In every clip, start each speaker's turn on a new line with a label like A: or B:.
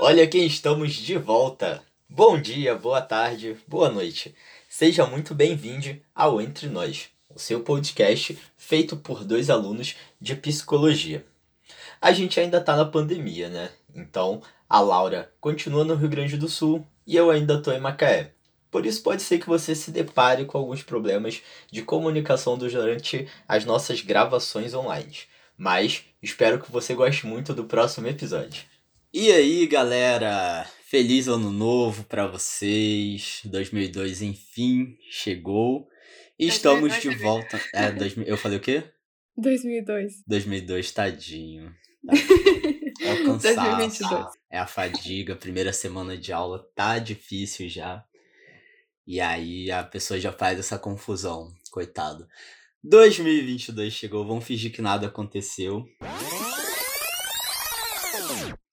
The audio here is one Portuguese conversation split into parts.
A: Olha quem estamos de volta. Bom dia, boa tarde, boa noite. Seja muito bem-vindo ao Entre Nós, o seu podcast feito por dois alunos de psicologia. A gente ainda tá na pandemia, né? Então, a Laura continua no Rio Grande do Sul e eu ainda tô em Macaé. Por isso pode ser que você se depare com alguns problemas de comunicação durante as nossas gravações online. Mas espero que você goste muito do próximo episódio. E aí, galera? Feliz ano novo para vocês. 2002 enfim chegou. E estamos de volta. É, dois, eu falei o quê?
B: 2002.
A: 2002, tadinho. É o cansaço. 2022. É a fadiga. Primeira semana de aula tá difícil já. E aí a pessoa já faz essa confusão. Coitado. 2022 chegou, vamos fingir que nada aconteceu.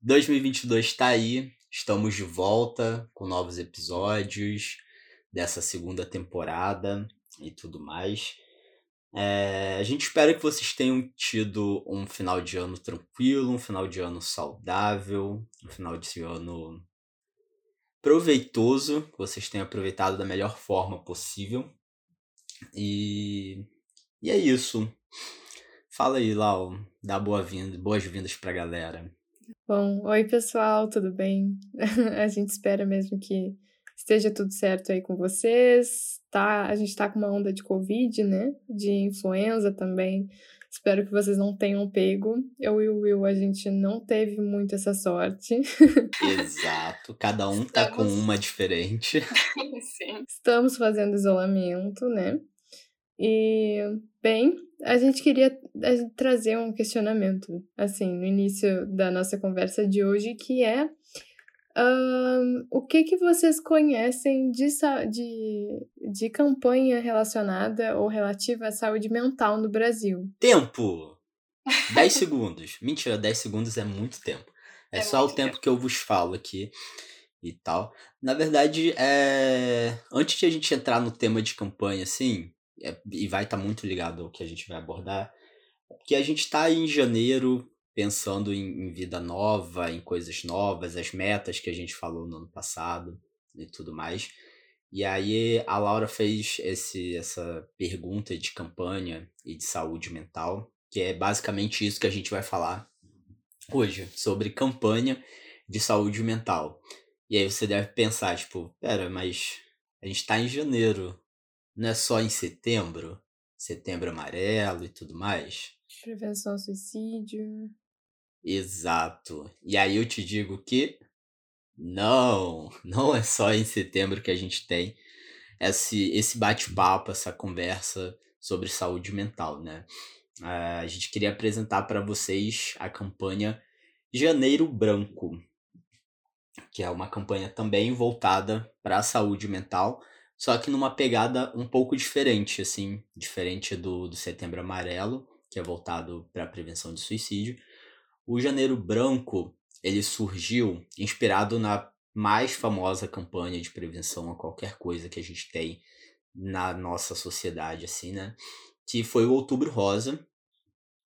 A: 2022 está aí, estamos de volta com novos episódios dessa segunda temporada e tudo mais. É, a gente espera que vocês tenham tido um final de ano tranquilo, um final de ano saudável, um final de ano proveitoso, que vocês tenham aproveitado da melhor forma possível. E e é isso. Fala aí, Lau. Dá boa-vinda, boas-vindas pra galera.
B: Bom, oi pessoal, tudo bem? a gente espera mesmo que esteja tudo certo aí com vocês. Tá, a gente tá com uma onda de Covid, né? De influenza também. Espero que vocês não tenham pego. Eu e o Will, a gente não teve muito essa sorte.
A: Exato. Cada um Estamos... tá com uma diferente.
B: Sim. Estamos fazendo isolamento, né? E, bem, a gente queria trazer um questionamento, assim, no início da nossa conversa de hoje, que é um, o que que vocês conhecem de, de, de campanha relacionada ou relativa à saúde mental no Brasil?
A: Tempo! 10 segundos. Mentira, 10 segundos é muito tempo. É, é só o tempo, tempo que eu vos falo aqui e tal. Na verdade, é... antes de a gente entrar no tema de campanha, assim, e vai estar tá muito ligado ao que a gente vai abordar, que a gente está em janeiro pensando em, em, vida nova, em coisas novas, as metas que a gente falou no ano passado e tudo mais. E aí a Laura fez esse, essa pergunta de campanha e de saúde mental, que é basicamente isso que a gente vai falar hoje, sobre campanha de saúde mental. E aí você deve pensar, tipo, pera, mas a gente está em janeiro, não é só em setembro, setembro amarelo e tudo mais.
B: Prevenção ao suicídio.
A: Exato. E aí eu te digo que não, não é só em setembro que a gente tem esse, esse bate-papo, essa conversa sobre saúde mental, né? A gente queria apresentar para vocês a campanha Janeiro Branco, que é uma campanha também voltada para a saúde mental, só que numa pegada um pouco diferente, assim, diferente do, do Setembro Amarelo, que é voltado para a prevenção de suicídio. O Janeiro Branco, ele surgiu inspirado na mais famosa campanha de prevenção a qualquer coisa que a gente tem na nossa sociedade, assim, né? Que foi o Outubro Rosa,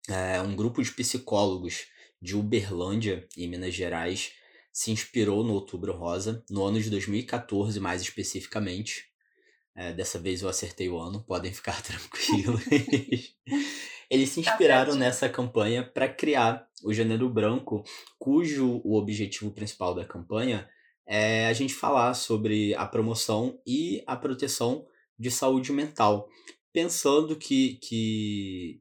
A: é, um grupo de psicólogos de Uberlândia, em Minas Gerais, se inspirou no Outubro Rosa, no ano de 2014 mais especificamente. É, dessa vez eu acertei o ano, podem ficar tranquilos. Eles se tá inspiraram tá nessa campanha para criar o Janeiro Branco, cujo o objetivo principal da campanha é a gente falar sobre a promoção e a proteção de saúde mental, pensando que, que,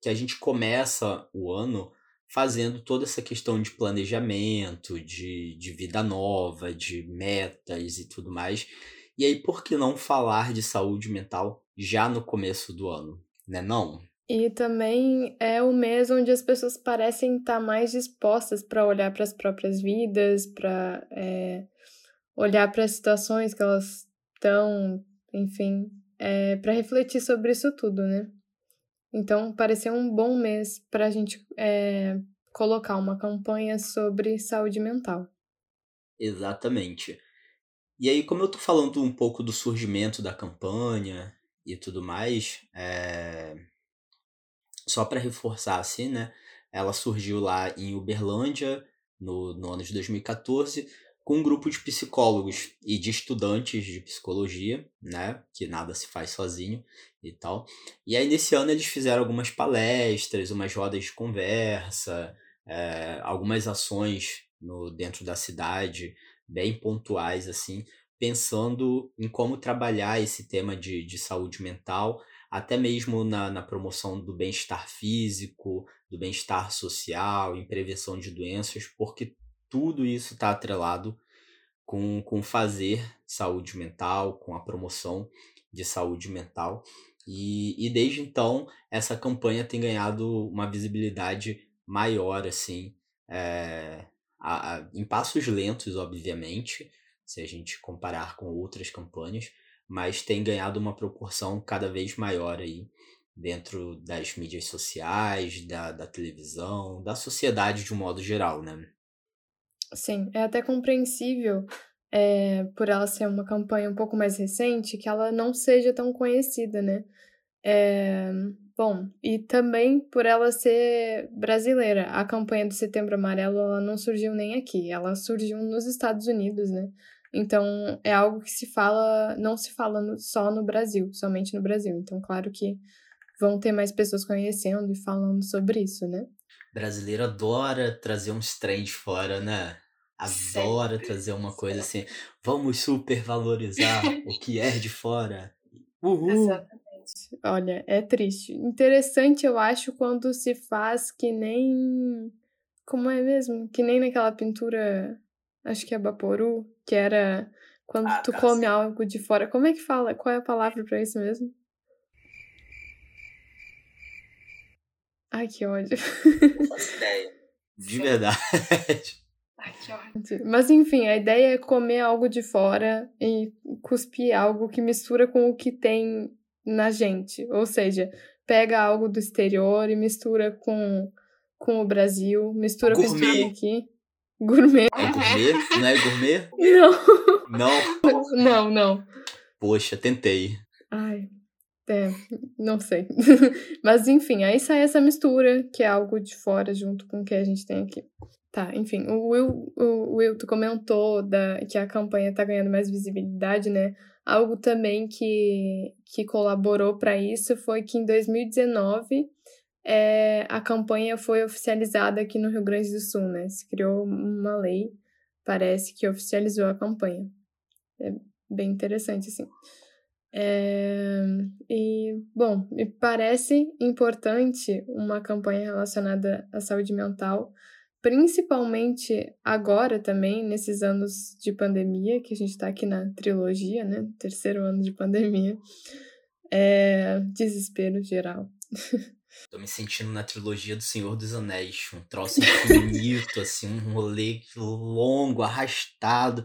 A: que a gente começa o ano fazendo toda essa questão de planejamento, de, de vida nova, de metas e tudo mais. E aí, por que não falar de saúde mental já no começo do ano, né não?
B: E também é o mês onde as pessoas parecem estar mais dispostas para olhar para as próprias vidas, para é, olhar para as situações que elas estão, enfim, é, para refletir sobre isso tudo, né? Então, pareceu um bom mês para a gente é, colocar uma campanha sobre saúde mental.
A: Exatamente. E aí, como eu tô falando um pouco do surgimento da campanha e tudo mais, é... só para reforçar assim, né? Ela surgiu lá em Uberlândia, no, no ano de 2014 com um grupo de psicólogos e de estudantes de psicologia, né, que nada se faz sozinho e tal. E aí nesse ano eles fizeram algumas palestras, umas rodas de conversa, é, algumas ações no dentro da cidade, bem pontuais assim, pensando em como trabalhar esse tema de, de saúde mental, até mesmo na, na promoção do bem-estar físico, do bem-estar social, em prevenção de doenças, porque tudo isso está atrelado com, com fazer saúde mental, com a promoção de saúde mental. E, e desde então, essa campanha tem ganhado uma visibilidade maior, assim, é, a, a, em passos lentos, obviamente, se a gente comparar com outras campanhas, mas tem ganhado uma proporção cada vez maior aí dentro das mídias sociais, da, da televisão, da sociedade de um modo geral, né?
B: Sim, é até compreensível, é, por ela ser uma campanha um pouco mais recente, que ela não seja tão conhecida, né? É, bom, e também por ela ser brasileira. A campanha do Setembro Amarelo ela não surgiu nem aqui, ela surgiu nos Estados Unidos, né? Então é algo que se fala, não se fala no, só no Brasil, somente no Brasil. Então, claro que vão ter mais pessoas conhecendo e falando sobre isso, né?
A: Brasileiro adora trazer uns trends fora, né? Adora Sempre. trazer uma coisa assim. Vamos supervalorizar o que é de fora. Uhul.
B: Exatamente. Olha, é triste. Interessante, eu acho, quando se faz que nem. Como é mesmo? Que nem naquela pintura, acho que é Baporu, que era quando ah, tu tá come algo de fora. Como é que fala? Qual é a palavra para isso mesmo? Ai, que ódio.
A: Não faço ideia. De verdade.
B: Mas enfim, a ideia é comer algo de fora e cuspir algo que mistura com o que tem na gente. Ou seja, pega algo do exterior e mistura com, com o Brasil, mistura gourmet. com o que tem aqui. Gourmet.
A: É gourmet? Não é gourmet?
B: Não.
A: Não?
B: Não, não.
A: Poxa, tentei.
B: Ai, é, não sei. Mas enfim, aí sai essa mistura, que é algo de fora junto com o que a gente tem aqui. Tá, enfim, o Will, o Will tu comentou da, que a campanha tá ganhando mais visibilidade, né? Algo também que, que colaborou para isso foi que em 2019 é, a campanha foi oficializada aqui no Rio Grande do Sul, né? Se criou uma lei, parece que oficializou a campanha. É bem interessante, assim. É, e, bom, me parece importante uma campanha relacionada à saúde mental, principalmente agora também, nesses anos de pandemia, que a gente está aqui na trilogia, né? Terceiro ano de pandemia. É, desespero geral.
A: Tô me sentindo na trilogia do Senhor dos Anéis. Um troço infinito, assim, um rolê longo, arrastado.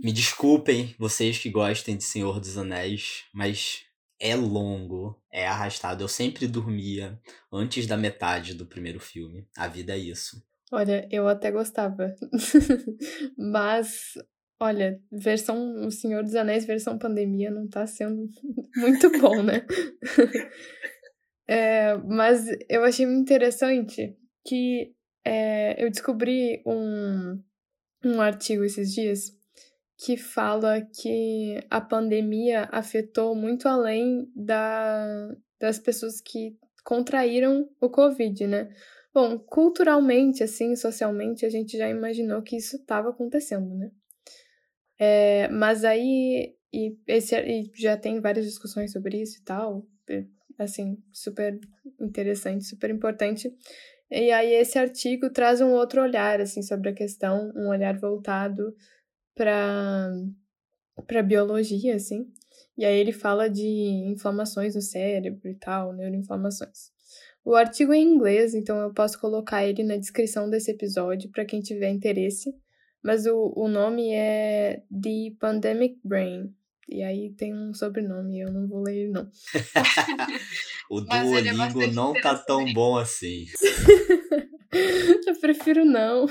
A: Me desculpem, vocês que gostem de Senhor dos Anéis, mas é longo, é arrastado. Eu sempre dormia antes da metade do primeiro filme. A vida é isso.
B: Olha, eu até gostava. Mas, olha, versão O Senhor dos Anéis, versão pandemia, não tá sendo muito bom, né? é, mas eu achei muito interessante que é, eu descobri um, um artigo esses dias que fala que a pandemia afetou muito além da, das pessoas que contraíram o Covid, né? Bom, culturalmente, assim, socialmente, a gente já imaginou que isso estava acontecendo, né? É, mas aí, e, esse, e já tem várias discussões sobre isso e tal, assim, super interessante, super importante. E aí esse artigo traz um outro olhar, assim, sobre a questão, um olhar voltado para para biologia, assim. E aí ele fala de inflamações no cérebro e tal, neuroinflamações. O artigo é em inglês, então eu posso colocar ele na descrição desse episódio para quem tiver interesse. Mas o, o nome é The Pandemic Brain. E aí tem um sobrenome, eu não vou ler ele, não.
A: o é Duolingo é não tá tão bom assim.
B: eu prefiro não.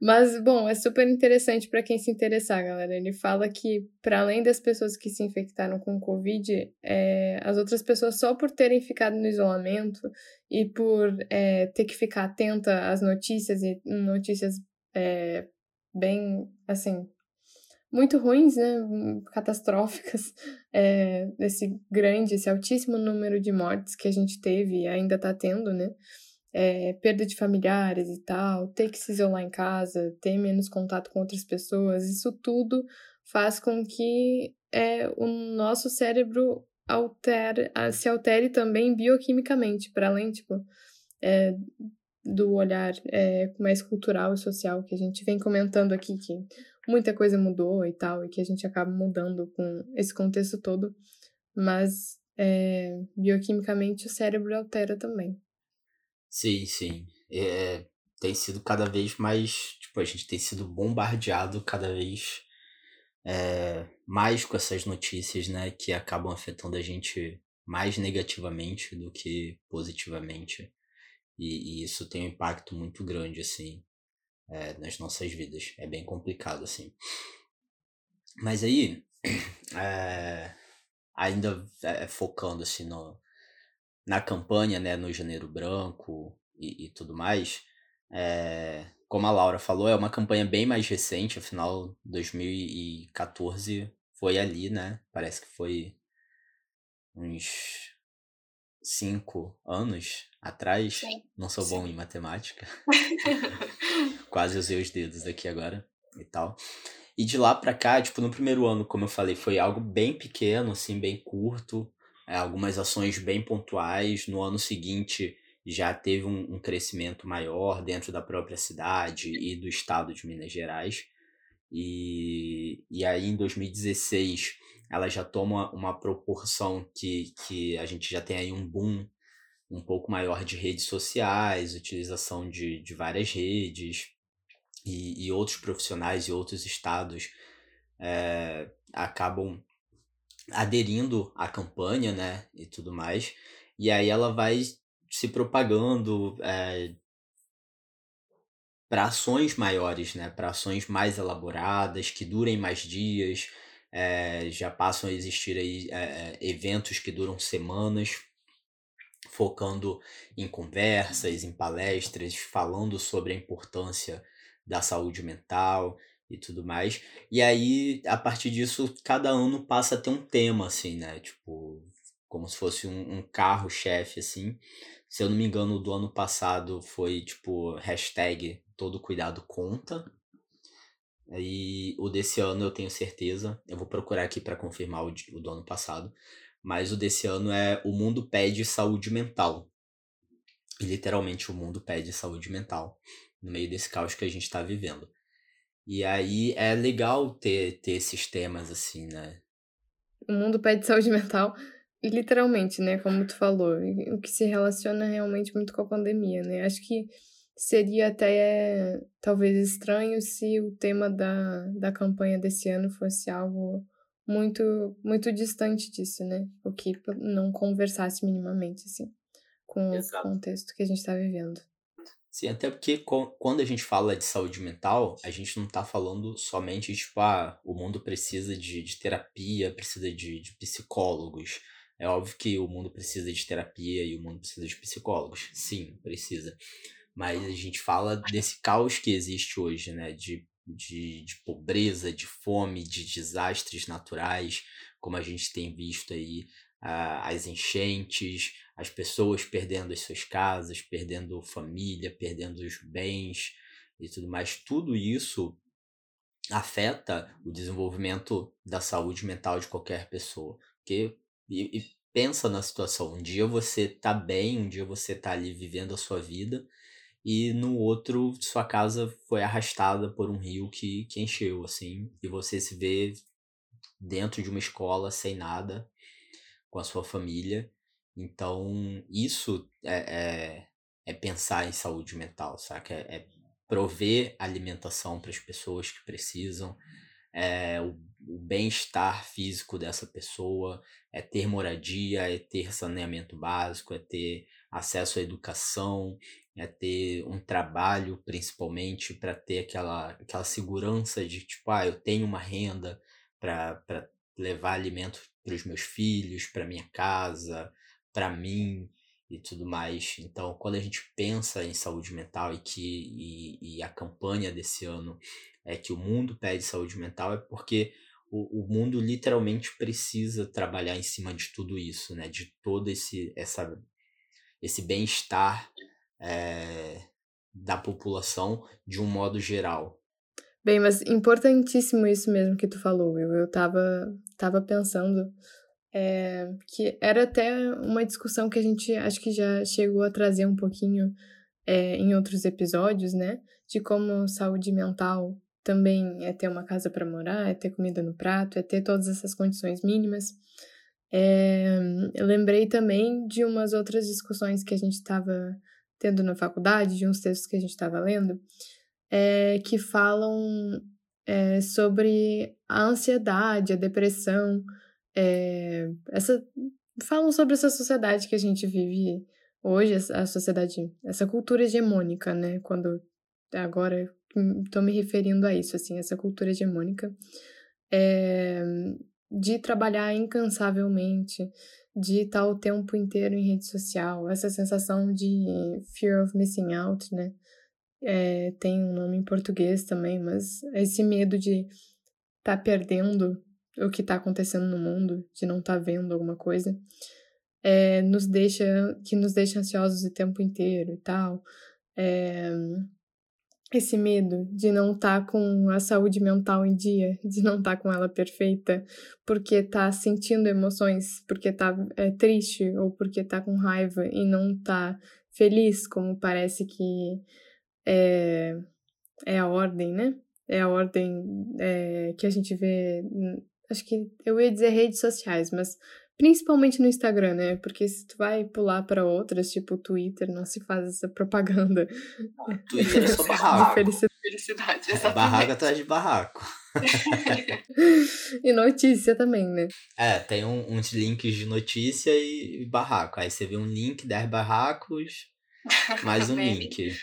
B: Mas, bom, é super interessante para quem se interessar, galera. Ele fala que, para além das pessoas que se infectaram com Covid, é, as outras pessoas, só por terem ficado no isolamento e por é, ter que ficar atenta às notícias e notícias é, bem, assim, muito ruins, né? Catastróficas, é, esse grande, esse altíssimo número de mortes que a gente teve e ainda está tendo, né? É, perda de familiares e tal, ter que se isolar em casa, ter menos contato com outras pessoas, isso tudo faz com que é, o nosso cérebro altere, se altere também bioquimicamente, para além, tipo, é, do olhar é, mais cultural e social que a gente vem comentando aqui, que muita coisa mudou e tal, e que a gente acaba mudando com esse contexto todo, mas é, bioquimicamente o cérebro altera também.
A: Sim, sim. É, tem sido cada vez mais. Tipo, a gente tem sido bombardeado cada vez é, mais com essas notícias, né? Que acabam afetando a gente mais negativamente do que positivamente. E, e isso tem um impacto muito grande, assim, é, nas nossas vidas. É bem complicado, assim. Mas aí, é, ainda focando, assim, no, na campanha, né, no Janeiro Branco e, e tudo mais, é, como a Laura falou, é uma campanha bem mais recente, afinal, 2014 foi ali, né? Parece que foi uns cinco anos atrás. Sim. Não sou Sim. bom em matemática. Quase usei os dedos aqui agora e tal. E de lá pra cá, tipo, no primeiro ano, como eu falei, foi algo bem pequeno, assim, bem curto. É, algumas ações bem pontuais. No ano seguinte já teve um, um, crescimento maior dentro da própria cidade e do estado de Minas Gerais. E, e aí em 2016 ela já toma uma proporção que, que a gente já tem aí um boom um pouco maior de redes sociais, utilização de, de várias redes e, e outros profissionais e outros estados é, acabam aderindo à campanha, né, e tudo mais. E aí ela vai se propagando é, para ações maiores, né, para ações mais elaboradas, que durem mais dias. É, já passam a existir aí é, eventos que duram semanas, focando em conversas, em palestras, falando sobre a importância da saúde mental e tudo mais. E aí, a partir disso, cada ano passa a ter um tema, assim, né? Tipo, como se fosse um, um carro-chefe, assim. Se eu não me engano, do ano passado foi, tipo, hashtag todo cuidado conta. E o desse ano eu tenho certeza. Eu vou procurar aqui para confirmar o, o do ano passado. Mas o desse ano é O Mundo Pede Saúde Mental. E literalmente o mundo pede saúde mental no meio desse caos que a gente está vivendo. E aí é legal ter, ter esses temas assim, né?
B: O mundo pede saúde mental, literalmente, né? Como tu falou, o que se relaciona realmente muito com a pandemia, né? Acho que seria até talvez estranho se o tema da, da campanha desse ano fosse algo muito muito distante disso, né? O que não conversasse minimamente, assim, com Exato. o contexto que a gente está vivendo.
A: Sim, até porque quando a gente fala de saúde mental, a gente não está falando somente tipo, ah, o mundo precisa de, de terapia, precisa de, de psicólogos. É óbvio que o mundo precisa de terapia e o mundo precisa de psicólogos. Sim, precisa. Mas a gente fala desse caos que existe hoje, né? De, de, de pobreza, de fome, de desastres naturais, como a gente tem visto aí, as enchentes, as pessoas perdendo as suas casas, perdendo família, perdendo os bens e tudo mais. Tudo isso afeta o desenvolvimento da saúde mental de qualquer pessoa. Porque, e, e pensa na situação, um dia você tá bem, um dia você tá ali vivendo a sua vida, e no outro sua casa foi arrastada por um rio que, que encheu, assim, e você se vê dentro de uma escola sem nada, com a sua família, então, isso é, é, é pensar em saúde mental, saca? É, é prover alimentação para as pessoas que precisam, é o, o bem-estar físico dessa pessoa, é ter moradia, é ter saneamento básico, é ter acesso à educação, é ter um trabalho, principalmente, para ter aquela, aquela segurança de, tipo, ah, eu tenho uma renda para levar alimento para os meus filhos, para minha casa, para mim e tudo mais. Então, quando a gente pensa em saúde mental e que e, e a campanha desse ano é que o mundo pede saúde mental, é porque o, o mundo literalmente precisa trabalhar em cima de tudo isso, né? De todo esse, essa, esse bem-estar é, da população de um modo geral.
B: Bem, mas importantíssimo isso mesmo que tu falou. Eu, eu tava, tava pensando é, que era até uma discussão que a gente acho que já chegou a trazer um pouquinho é, em outros episódios, né? De como saúde mental também é ter uma casa para morar, é ter comida no prato, é ter todas essas condições mínimas. É, lembrei também de umas outras discussões que a gente estava tendo na faculdade, de uns textos que a gente estava lendo, é, que falam é, sobre a ansiedade, a depressão, é, essa, falam sobre essa sociedade que a gente vive hoje, a sociedade, essa cultura hegemônica, né? Quando agora estou me referindo a isso, assim, essa cultura hegemônica, é, de trabalhar incansavelmente, de estar o tempo inteiro em rede social, essa sensação de fear of missing out, né? É, tem um nome em português também, mas esse medo de estar tá perdendo o que está acontecendo no mundo, de não estar tá vendo alguma coisa, é, nos deixa, que nos deixa ansiosos o tempo inteiro e tal. É, esse medo de não estar tá com a saúde mental em dia, de não estar tá com ela perfeita, porque tá sentindo emoções, porque tá é, triste ou porque tá com raiva e não tá feliz, como parece que é, é a ordem, né? É a ordem é, que a gente vê. Acho que eu ia dizer redes sociais, mas Principalmente no Instagram, né? Porque se tu vai pular para outras, tipo o Twitter, não se faz essa propaganda.
A: Ah, Twitter é só barraco. felicidade. felicidade é barraco atrás de barraco.
B: e notícia também, né?
A: É, tem um, uns links de notícia e barraco. Aí você vê um link, 10 barracos, mais um link.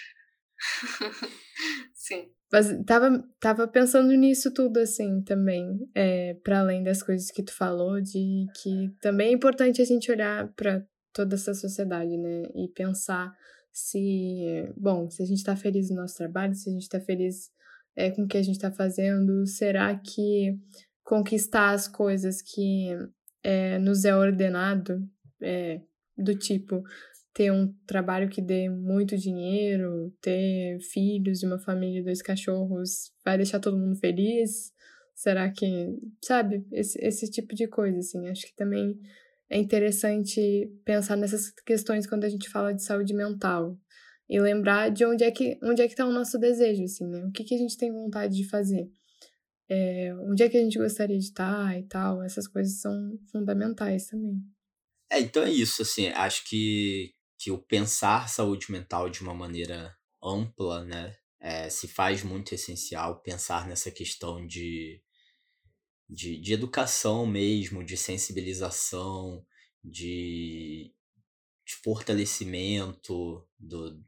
B: Sim. Mas tava, tava pensando nisso tudo, assim, também, é, para além das coisas que tu falou, de que também é importante a gente olhar para toda essa sociedade, né, e pensar se, bom, se a gente tá feliz no nosso trabalho, se a gente tá feliz é, com o que a gente tá fazendo, será que conquistar as coisas que é, nos é ordenado, é, do tipo, ter um trabalho que dê muito dinheiro, ter filhos e uma família dois cachorros, vai deixar todo mundo feliz? Será que, sabe, esse, esse tipo de coisa, assim, acho que também é interessante pensar nessas questões quando a gente fala de saúde mental e lembrar de onde é que onde é que está o nosso desejo, assim, né? O que, que a gente tem vontade de fazer? É, onde é que a gente gostaria de estar e tal? Essas coisas são fundamentais também.
A: É, então é isso, assim, acho que que o pensar saúde mental de uma maneira ampla, né, é, se faz muito essencial pensar nessa questão de, de, de educação mesmo, de sensibilização, de, de fortalecimento do,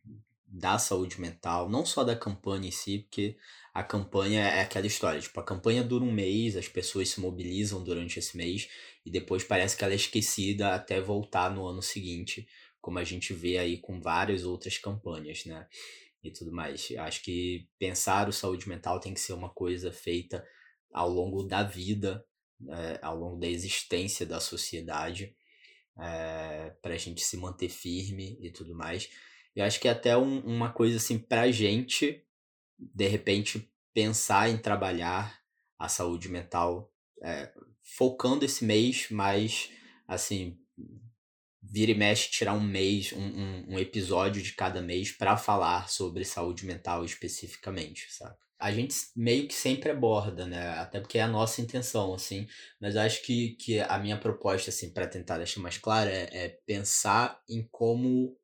A: da saúde mental, não só da campanha em si, porque a campanha é aquela história, tipo, a campanha dura um mês, as pessoas se mobilizam durante esse mês e depois parece que ela é esquecida até voltar no ano seguinte como a gente vê aí com várias outras campanhas, né? E tudo mais. Acho que pensar o saúde mental tem que ser uma coisa feita ao longo da vida, é, ao longo da existência da sociedade, é, para a gente se manter firme e tudo mais. E acho que é até um, uma coisa assim para a gente, de repente, pensar em trabalhar a saúde mental, é, focando esse mês, mas assim vira e mexe tirar um mês, um, um, um episódio de cada mês para falar sobre saúde mental especificamente, sabe? A gente meio que sempre aborda, né? Até porque é a nossa intenção, assim. Mas acho que, que a minha proposta, assim, para tentar deixar mais claro, é, é pensar em como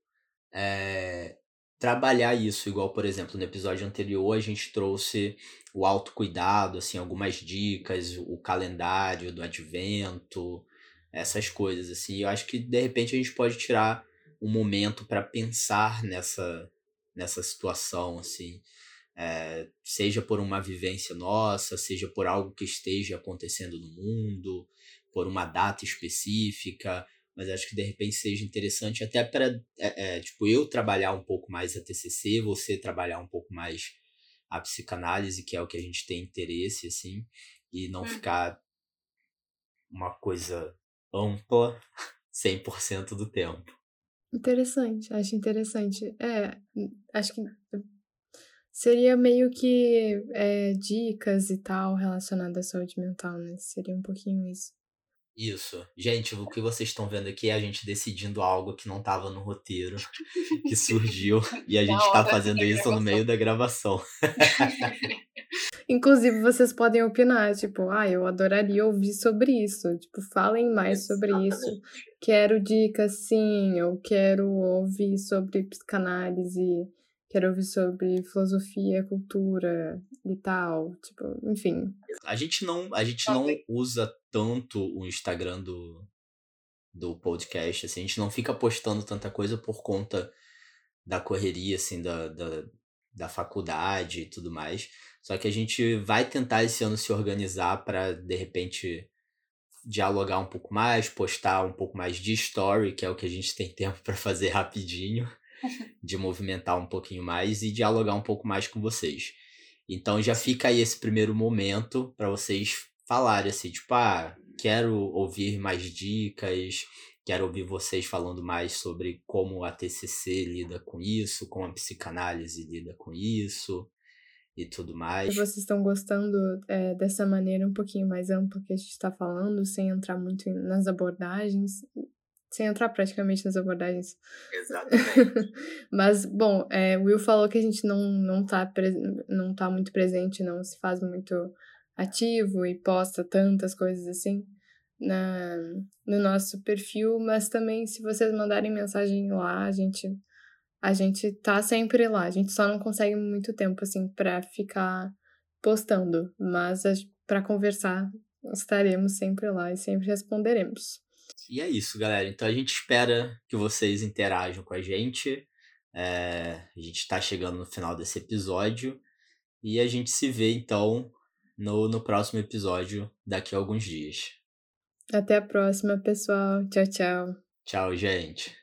A: é, trabalhar isso. Igual, por exemplo, no episódio anterior, a gente trouxe o autocuidado, assim, algumas dicas, o calendário do advento, essas coisas, assim. Eu acho que de repente a gente pode tirar um momento para pensar nessa nessa situação, assim. É, seja por uma vivência nossa, seja por algo que esteja acontecendo no mundo, por uma data específica, mas acho que de repente seja interessante até para é, é, tipo eu trabalhar um pouco mais a TCC, você trabalhar um pouco mais a psicanálise, que é o que a gente tem interesse assim, e não hum. ficar uma coisa ampla 100% do tempo.
B: Interessante, acho interessante. É, acho que seria meio que é, dicas e tal relacionadas à saúde mental, né? Seria um pouquinho isso.
A: Isso. Gente, o que vocês estão vendo aqui é a gente decidindo algo que não estava no roteiro, que surgiu, e a gente está fazendo isso no meio da gravação.
B: Inclusive, vocês podem opinar, tipo, ah, eu adoraria ouvir sobre isso. Tipo, falem mais sobre isso. Quero dicas, sim, eu quero ouvir sobre psicanálise, quero ouvir sobre filosofia, cultura e tal. Tipo, enfim.
A: A gente não, a gente não usa tanto o Instagram do, do podcast, assim, a gente não fica postando tanta coisa por conta da correria, assim, da, da, da faculdade e tudo mais. Só que a gente vai tentar esse ano se organizar para de repente dialogar um pouco mais, postar um pouco mais de story, que é o que a gente tem tempo para fazer rapidinho, de movimentar um pouquinho mais e dialogar um pouco mais com vocês. Então já fica aí esse primeiro momento para vocês falarem assim, tipo, ah, quero ouvir mais dicas, quero ouvir vocês falando mais sobre como a TCC lida com isso, como a psicanálise lida com isso e tudo mais.
B: Se vocês estão gostando é, dessa maneira um pouquinho mais ampla que a gente está falando, sem entrar muito nas abordagens, sem entrar praticamente nas abordagens.
A: Exatamente.
B: Mas, bom, é, o Will falou que a gente não, não, tá não tá muito presente, não se faz muito ativo e posta tantas coisas assim na, no nosso perfil, mas também se vocês mandarem mensagem lá, a gente a gente tá sempre lá. A gente só não consegue muito tempo, assim, pra ficar postando. Mas para conversar, estaremos sempre lá e sempre responderemos.
A: E é isso, galera. Então a gente espera que vocês interajam com a gente. É, a gente está chegando no final desse episódio. E a gente se vê, então, no, no próximo episódio daqui a alguns dias.
B: Até a próxima, pessoal. Tchau, tchau.
A: Tchau, gente.